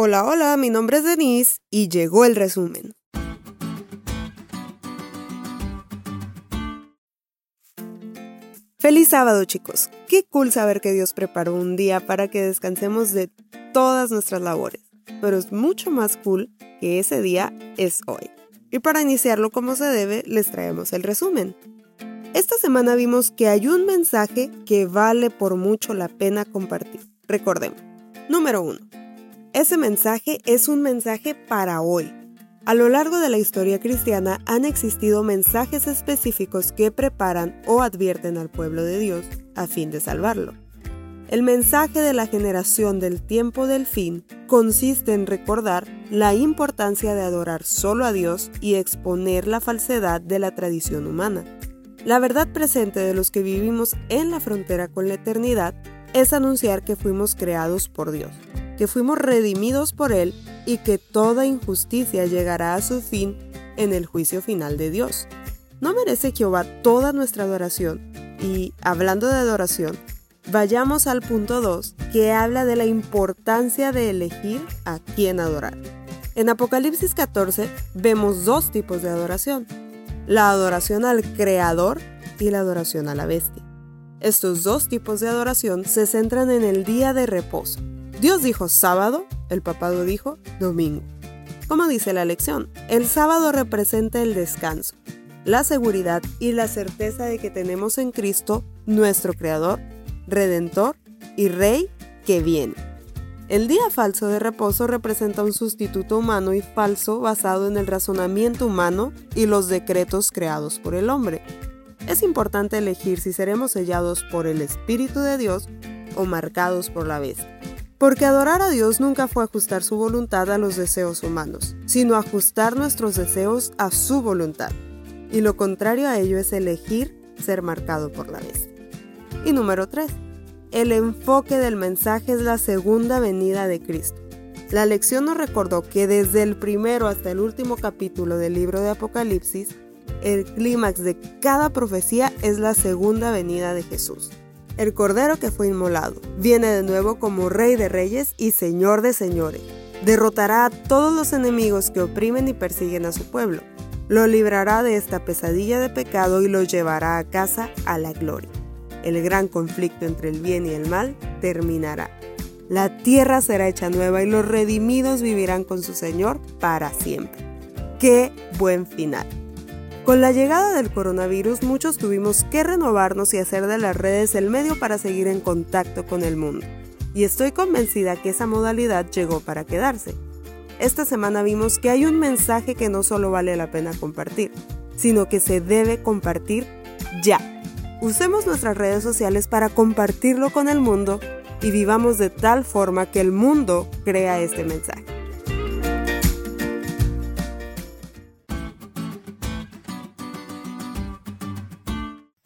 Hola, hola, mi nombre es Denise y llegó el resumen. Feliz sábado chicos. Qué cool saber que Dios preparó un día para que descansemos de todas nuestras labores. Pero es mucho más cool que ese día es hoy. Y para iniciarlo como se debe, les traemos el resumen. Esta semana vimos que hay un mensaje que vale por mucho la pena compartir. Recordemos. Número 1. Ese mensaje es un mensaje para hoy. A lo largo de la historia cristiana han existido mensajes específicos que preparan o advierten al pueblo de Dios a fin de salvarlo. El mensaje de la generación del tiempo del fin consiste en recordar la importancia de adorar solo a Dios y exponer la falsedad de la tradición humana. La verdad presente de los que vivimos en la frontera con la eternidad es anunciar que fuimos creados por Dios, que fuimos redimidos por Él y que toda injusticia llegará a su fin en el juicio final de Dios. ¿No merece Jehová toda nuestra adoración? Y hablando de adoración, vayamos al punto 2, que habla de la importancia de elegir a quién adorar. En Apocalipsis 14 vemos dos tipos de adoración, la adoración al Creador y la adoración a la bestia. Estos dos tipos de adoración se centran en el día de reposo. Dios dijo sábado, el papado dijo domingo. Como dice la lección, el sábado representa el descanso, la seguridad y la certeza de que tenemos en Cristo nuestro Creador, Redentor y Rey que viene. El día falso de reposo representa un sustituto humano y falso basado en el razonamiento humano y los decretos creados por el hombre es importante elegir si seremos sellados por el Espíritu de Dios o marcados por la bestia. Porque adorar a Dios nunca fue ajustar su voluntad a los deseos humanos, sino ajustar nuestros deseos a su voluntad. Y lo contrario a ello es elegir ser marcado por la bestia. Y número 3. El enfoque del mensaje es la segunda venida de Cristo. La lección nos recordó que desde el primero hasta el último capítulo del libro de Apocalipsis, el clímax de cada profecía es la segunda venida de Jesús. El Cordero que fue inmolado viene de nuevo como Rey de Reyes y Señor de Señores. Derrotará a todos los enemigos que oprimen y persiguen a su pueblo. Lo librará de esta pesadilla de pecado y lo llevará a casa a la gloria. El gran conflicto entre el bien y el mal terminará. La tierra será hecha nueva y los redimidos vivirán con su Señor para siempre. ¡Qué buen final! Con la llegada del coronavirus muchos tuvimos que renovarnos y hacer de las redes el medio para seguir en contacto con el mundo. Y estoy convencida que esa modalidad llegó para quedarse. Esta semana vimos que hay un mensaje que no solo vale la pena compartir, sino que se debe compartir ya. Usemos nuestras redes sociales para compartirlo con el mundo y vivamos de tal forma que el mundo crea este mensaje.